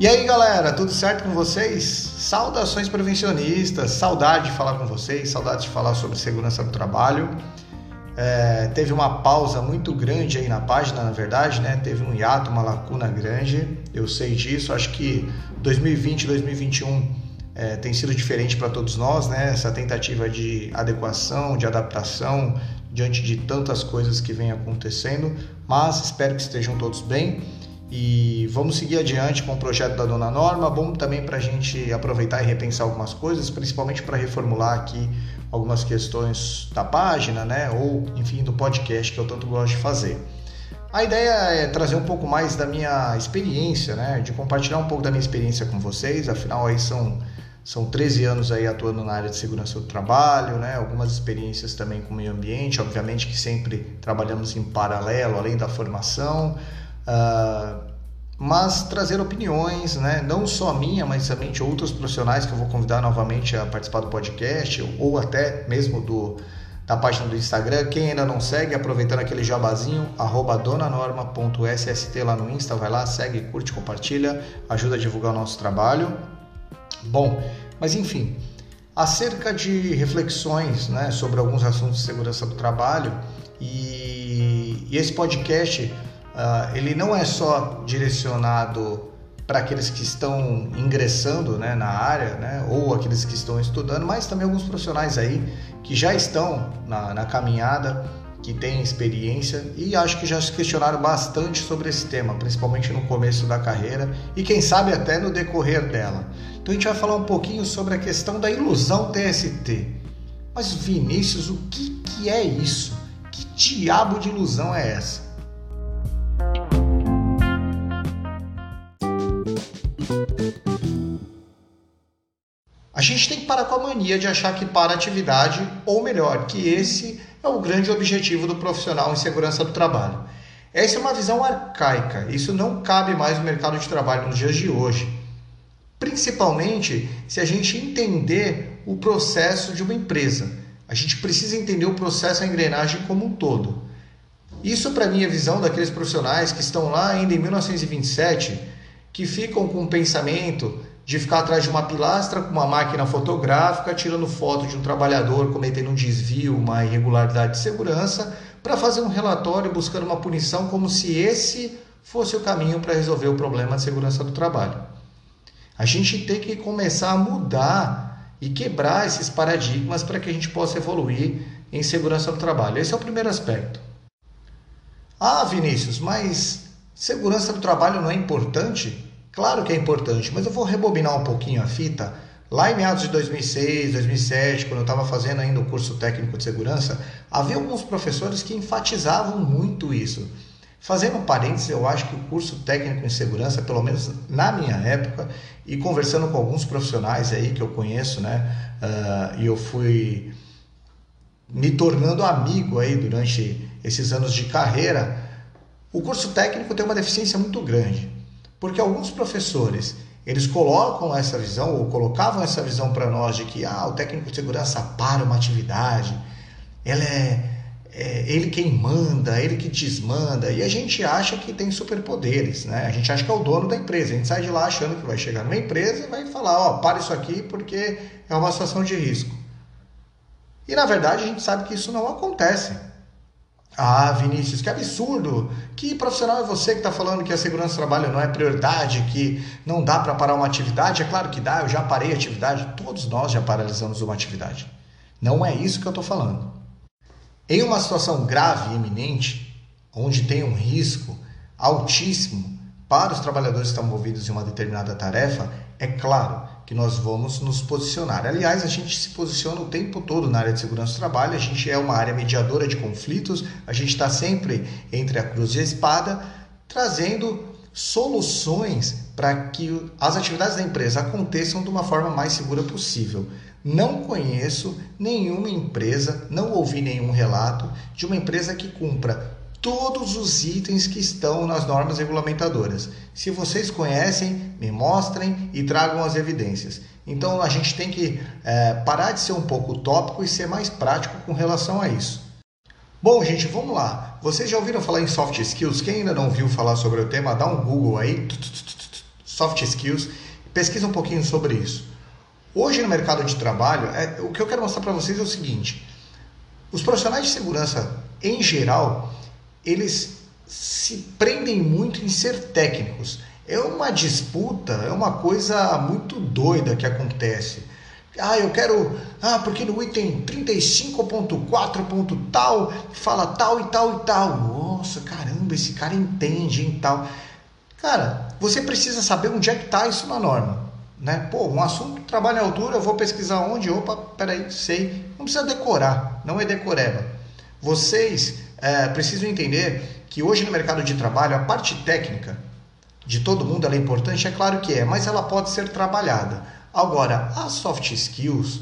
E aí galera, tudo certo com vocês? Saudações prevencionistas, saudade de falar com vocês, saudade de falar sobre segurança do trabalho. É, teve uma pausa muito grande aí na página, na verdade, né? Teve um hiato, uma lacuna grande, eu sei disso. Acho que 2020, 2021 é, tem sido diferente para todos nós, né? Essa tentativa de adequação, de adaptação diante de tantas coisas que vem acontecendo, mas espero que estejam todos bem. E vamos seguir adiante com o projeto da Dona Norma. Bom também para a gente aproveitar e repensar algumas coisas, principalmente para reformular aqui algumas questões da página, né? Ou enfim do podcast que eu tanto gosto de fazer. A ideia é trazer um pouco mais da minha experiência, né? De compartilhar um pouco da minha experiência com vocês. Afinal, aí são são 13 anos aí atuando na área de segurança do trabalho, né? Algumas experiências também com o meio ambiente, obviamente que sempre trabalhamos em paralelo, além da formação. Uh, mas trazer opiniões, né? não só minha, mas também de outros profissionais que eu vou convidar novamente a participar do podcast ou até mesmo do, da página do Instagram. Quem ainda não segue, aproveitando aquele jabazinho, arroba donanorma.sst lá no Insta, vai lá, segue, curte, compartilha, ajuda a divulgar o nosso trabalho. Bom, mas enfim, acerca de reflexões né, sobre alguns assuntos de segurança do trabalho e, e esse podcast Uh, ele não é só direcionado para aqueles que estão ingressando né, na área, né, ou aqueles que estão estudando, mas também alguns profissionais aí que já estão na, na caminhada, que têm experiência e acho que já se questionaram bastante sobre esse tema, principalmente no começo da carreira e quem sabe até no decorrer dela. Então a gente vai falar um pouquinho sobre a questão da ilusão TST. Mas Vinícius, o que, que é isso? Que diabo de ilusão é essa? A gente tem que parar com a mania de achar que para atividade, ou melhor, que esse é o grande objetivo do profissional em segurança do trabalho. Essa é uma visão arcaica, isso não cabe mais no mercado de trabalho nos dias de hoje. Principalmente se a gente entender o processo de uma empresa. A gente precisa entender o processo, a engrenagem como um todo. Isso, para mim, é a visão daqueles profissionais que estão lá ainda em 1927, que ficam com o pensamento de ficar atrás de uma pilastra com uma máquina fotográfica, tirando foto de um trabalhador cometendo um desvio, uma irregularidade de segurança, para fazer um relatório buscando uma punição como se esse fosse o caminho para resolver o problema de segurança do trabalho. A gente tem que começar a mudar e quebrar esses paradigmas para que a gente possa evoluir em segurança do trabalho. Esse é o primeiro aspecto. Ah, Vinícius, mas segurança do trabalho não é importante? Claro que é importante, mas eu vou rebobinar um pouquinho a fita. Lá em meados de 2006, 2007, quando eu estava fazendo ainda o curso técnico de segurança, havia alguns professores que enfatizavam muito isso. Fazendo um parênteses, eu acho que o curso técnico em segurança, pelo menos na minha época, e conversando com alguns profissionais aí que eu conheço, né, uh, e eu fui me tornando amigo aí durante esses anos de carreira, o curso técnico tem uma deficiência muito grande. Porque alguns professores, eles colocam essa visão, ou colocavam essa visão para nós de que ah, o técnico de segurança para uma atividade, ela é, é ele quem manda, ele que desmanda, e a gente acha que tem superpoderes, né? A gente acha que é o dono da empresa, a gente sai de lá achando que vai chegar numa empresa e vai falar, ó, oh, para isso aqui porque é uma situação de risco. E na verdade a gente sabe que isso não acontece. Ah, Vinícius, que absurdo! Que profissional é você que está falando que a segurança do trabalho não é prioridade, que não dá para parar uma atividade? É claro que dá, eu já parei a atividade, todos nós já paralisamos uma atividade. Não é isso que eu estou falando. Em uma situação grave e iminente, onde tem um risco altíssimo para os trabalhadores que estão envolvidos em uma determinada tarefa, é claro que nós vamos nos posicionar. Aliás, a gente se posiciona o tempo todo na área de segurança do trabalho, a gente é uma área mediadora de conflitos, a gente está sempre entre a cruz e a espada, trazendo soluções para que as atividades da empresa aconteçam de uma forma mais segura possível. Não conheço nenhuma empresa, não ouvi nenhum relato de uma empresa que cumpra todos os itens que estão nas normas regulamentadoras. Se vocês conhecem, me mostrem e tragam as evidências. Então a gente tem que é, parar de ser um pouco utópico e ser mais prático com relação a isso. Bom, gente, vamos lá. Vocês já ouviram falar em soft skills? Quem ainda não viu falar sobre o tema, dá um Google aí. soft skills, pesquisa um pouquinho sobre isso. Hoje no mercado de trabalho, é, o que eu quero mostrar para vocês é o seguinte: os profissionais de segurança, em geral, eles se prendem muito em ser técnicos. É uma disputa, é uma coisa muito doida que acontece. Ah, eu quero. Ah, porque no item 35.4. tal fala tal e tal e tal. Nossa, caramba, esse cara entende em tal. Cara, você precisa saber onde é que está isso na norma. Né? Pô, um assunto trabalho em altura, eu vou pesquisar onde? Opa, peraí, sei. Não precisa decorar, não é decoreba. Vocês é, precisam entender que hoje no mercado de trabalho a parte técnica de todo mundo é importante, é claro que é, mas ela pode ser trabalhada. Agora, as soft skills,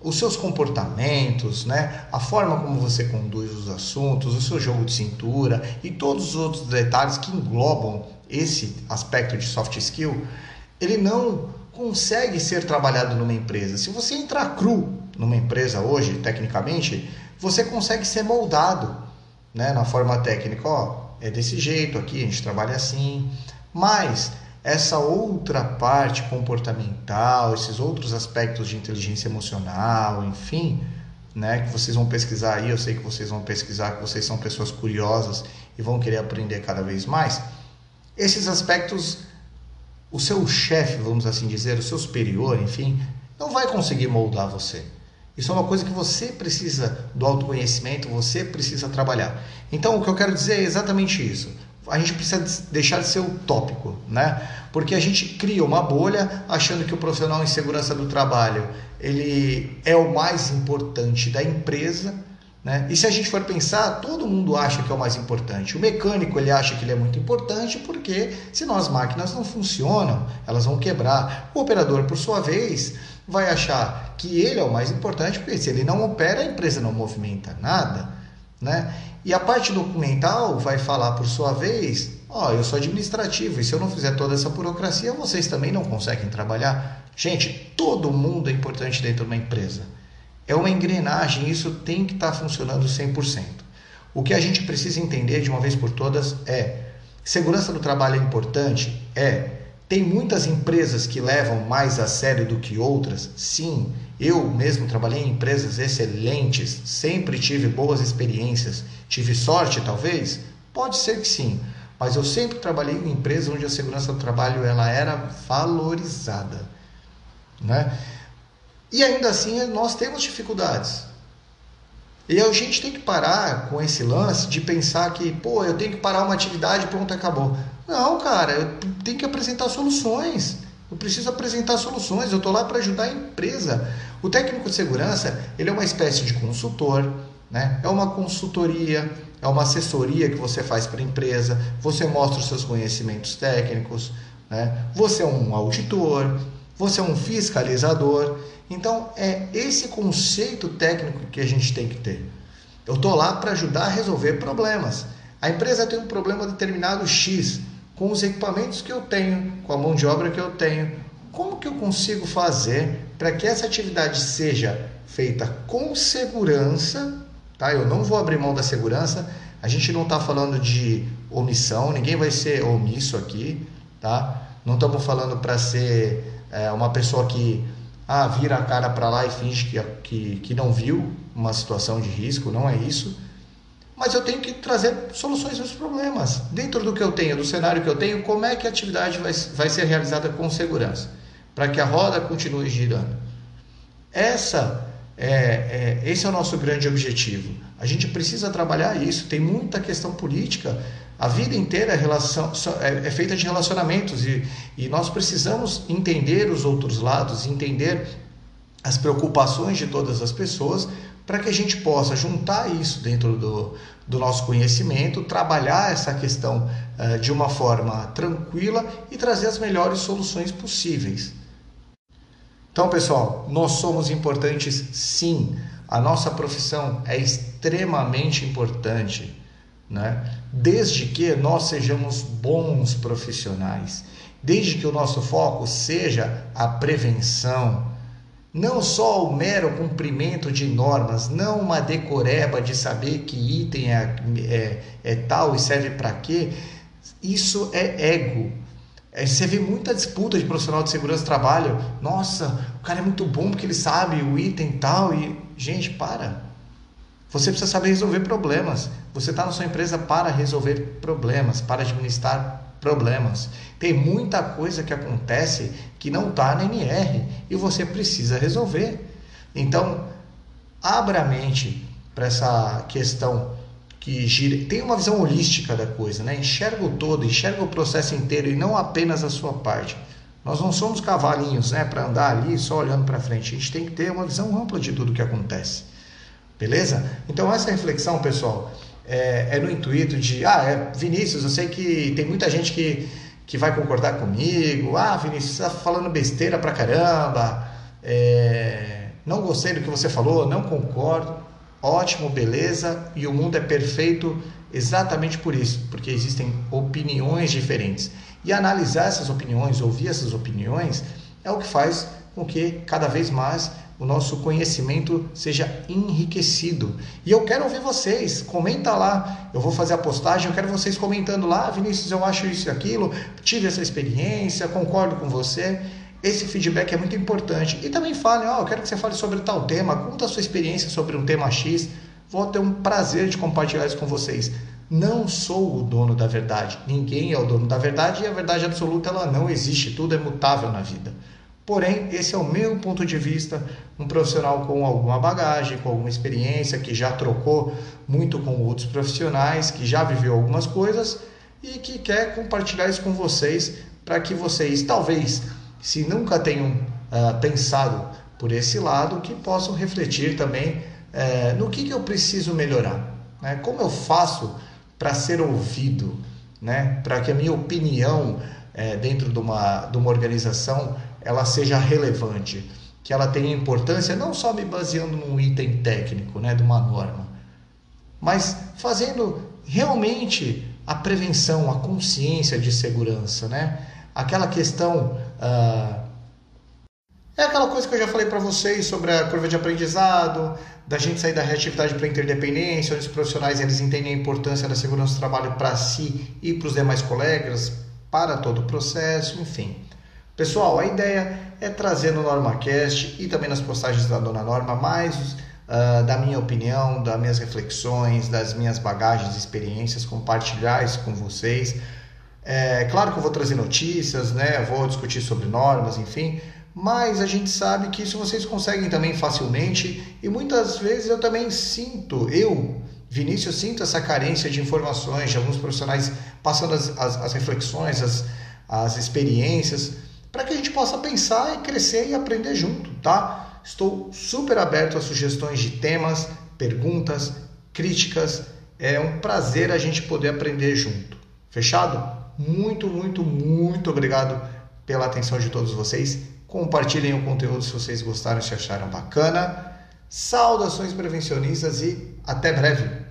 os seus comportamentos, né? a forma como você conduz os assuntos, o seu jogo de cintura e todos os outros detalhes que englobam esse aspecto de soft skill, ele não consegue ser trabalhado numa empresa. Se você entrar cru numa empresa hoje, tecnicamente, você consegue ser moldado né? na forma técnica. Ó, é desse jeito aqui, a gente trabalha assim. Mas essa outra parte comportamental, esses outros aspectos de inteligência emocional, enfim, né, que vocês vão pesquisar aí, eu sei que vocês vão pesquisar, que vocês são pessoas curiosas e vão querer aprender cada vez mais. Esses aspectos, o seu chefe, vamos assim dizer, o seu superior, enfim, não vai conseguir moldar você. Isso é uma coisa que você precisa do autoconhecimento, você precisa trabalhar. Então, o que eu quero dizer é exatamente isso a gente precisa deixar de ser utópico, né? Porque a gente cria uma bolha achando que o profissional em segurança do trabalho ele é o mais importante da empresa, né? E se a gente for pensar, todo mundo acha que é o mais importante. O mecânico ele acha que ele é muito importante porque senão as máquinas não funcionam, elas vão quebrar. O operador, por sua vez, vai achar que ele é o mais importante porque se ele não opera, a empresa não movimenta nada, né? E a parte documental vai falar por sua vez: ó, oh, eu sou administrativo e se eu não fizer toda essa burocracia, vocês também não conseguem trabalhar. Gente, todo mundo é importante dentro de uma empresa. É uma engrenagem, isso tem que estar tá funcionando 100%. O que a gente precisa entender de uma vez por todas é: segurança do trabalho é importante? É. Tem muitas empresas que levam mais a sério do que outras? Sim. Eu mesmo trabalhei em empresas excelentes, sempre tive boas experiências. Tive sorte, talvez? Pode ser que sim. Mas eu sempre trabalhei em empresas onde a segurança do trabalho ela era valorizada. Né? E ainda assim nós temos dificuldades. E a gente tem que parar com esse lance de pensar que, pô, eu tenho que parar uma atividade e pronto, acabou. Não, cara, eu tenho que apresentar soluções. Eu preciso apresentar soluções, eu estou lá para ajudar a empresa. O técnico de segurança, ele é uma espécie de consultor, né? é uma consultoria, é uma assessoria que você faz para a empresa, você mostra os seus conhecimentos técnicos, né? você é um auditor, você é um fiscalizador. Então, é esse conceito técnico que a gente tem que ter. Eu estou lá para ajudar a resolver problemas. A empresa tem um problema determinado X, com os equipamentos que eu tenho, com a mão de obra que eu tenho. Como que eu consigo fazer para que essa atividade seja feita com segurança? Tá? Eu não vou abrir mão da segurança. A gente não está falando de omissão, ninguém vai ser omisso aqui, tá? Não estamos falando para ser é, uma pessoa que ah, vira a cara para lá e finge que, que, que não viu uma situação de risco, não é isso. Mas eu tenho que trazer soluções aos problemas. Dentro do que eu tenho, do cenário que eu tenho, como é que a atividade vai, vai ser realizada com segurança? Para que a roda continue girando. Essa é, é, esse é o nosso grande objetivo. A gente precisa trabalhar isso. Tem muita questão política a vida inteira é, relação, é, é feita de relacionamentos e, e nós precisamos entender os outros lados, entender as preocupações de todas as pessoas para que a gente possa juntar isso dentro do, do nosso conhecimento, trabalhar essa questão uh, de uma forma tranquila e trazer as melhores soluções possíveis. Então, pessoal, nós somos importantes sim. A nossa profissão é extremamente importante né? desde que nós sejamos bons profissionais, desde que o nosso foco seja a prevenção, não só o mero cumprimento de normas, não uma decoreba de saber que item é, é, é tal e serve para quê, isso é ego. É, você vê muita disputa de profissional de segurança do trabalho. Nossa, o cara é muito bom porque ele sabe o item tal. E, gente, para. Você precisa saber resolver problemas. Você está na sua empresa para resolver problemas, para administrar problemas. Tem muita coisa que acontece que não está na NR e você precisa resolver. Então, abra a mente para essa questão que gira, tem uma visão holística da coisa, né? Enxerga o todo, enxerga o processo inteiro e não apenas a sua parte. Nós não somos cavalinhos, né, para andar ali só olhando para frente. A gente tem que ter uma visão ampla de tudo que acontece. Beleza? Então essa reflexão, pessoal, é, é no intuito de, ah, é, Vinícius, eu sei que tem muita gente que, que vai concordar comigo. Ah, Vinícius, você está falando besteira pra caramba. É, não gostei do que você falou, não concordo ótimo, beleza, e o mundo é perfeito exatamente por isso, porque existem opiniões diferentes. E analisar essas opiniões, ouvir essas opiniões, é o que faz com que cada vez mais o nosso conhecimento seja enriquecido. E eu quero ouvir vocês, comenta lá. Eu vou fazer a postagem, eu quero vocês comentando lá, Vinícius, eu acho isso e aquilo, tive essa experiência, concordo com você. Esse feedback é muito importante. E também fale, ó, oh, eu quero que você fale sobre tal tema, conta a sua experiência sobre um tema X. Vou ter um prazer de compartilhar isso com vocês. Não sou o dono da verdade. Ninguém é o dono da verdade e a verdade absoluta ela não existe. Tudo é mutável na vida. Porém, esse é o meu ponto de vista, um profissional com alguma bagagem, com alguma experiência, que já trocou muito com outros profissionais, que já viveu algumas coisas e que quer compartilhar isso com vocês para que vocês talvez se nunca tenham uh, pensado por esse lado, que possam refletir também uh, no que, que eu preciso melhorar, né? como eu faço para ser ouvido, né? para que a minha opinião uh, dentro de uma, de uma organização ela seja relevante, que ela tenha importância, não só me baseando num item técnico, né? de uma norma, mas fazendo realmente a prevenção, a consciência de segurança, né? aquela questão. Uh, é aquela coisa que eu já falei para vocês sobre a curva de aprendizado, da gente sair da reatividade para a interdependência, onde os profissionais eles entendem a importância da segurança do trabalho para si e para os demais colegas, para todo o processo, enfim. Pessoal, a ideia é trazer no NormaCast e também nas postagens da Dona Norma mais uh, da minha opinião, das minhas reflexões, das minhas bagagens e experiências, compartilhar isso com vocês é claro que eu vou trazer notícias, né? Vou discutir sobre normas, enfim, mas a gente sabe que isso vocês conseguem também facilmente e muitas vezes eu também sinto, eu, Vinícius, sinto essa carência de informações de alguns profissionais passando as, as, as reflexões, as, as experiências, para que a gente possa pensar e crescer e aprender junto, tá? Estou super aberto a sugestões de temas, perguntas, críticas. É um prazer a gente poder aprender junto. Fechado? Muito, muito, muito obrigado pela atenção de todos vocês. Compartilhem o conteúdo se vocês gostaram, se acharam bacana. Saudações prevencionistas e até breve!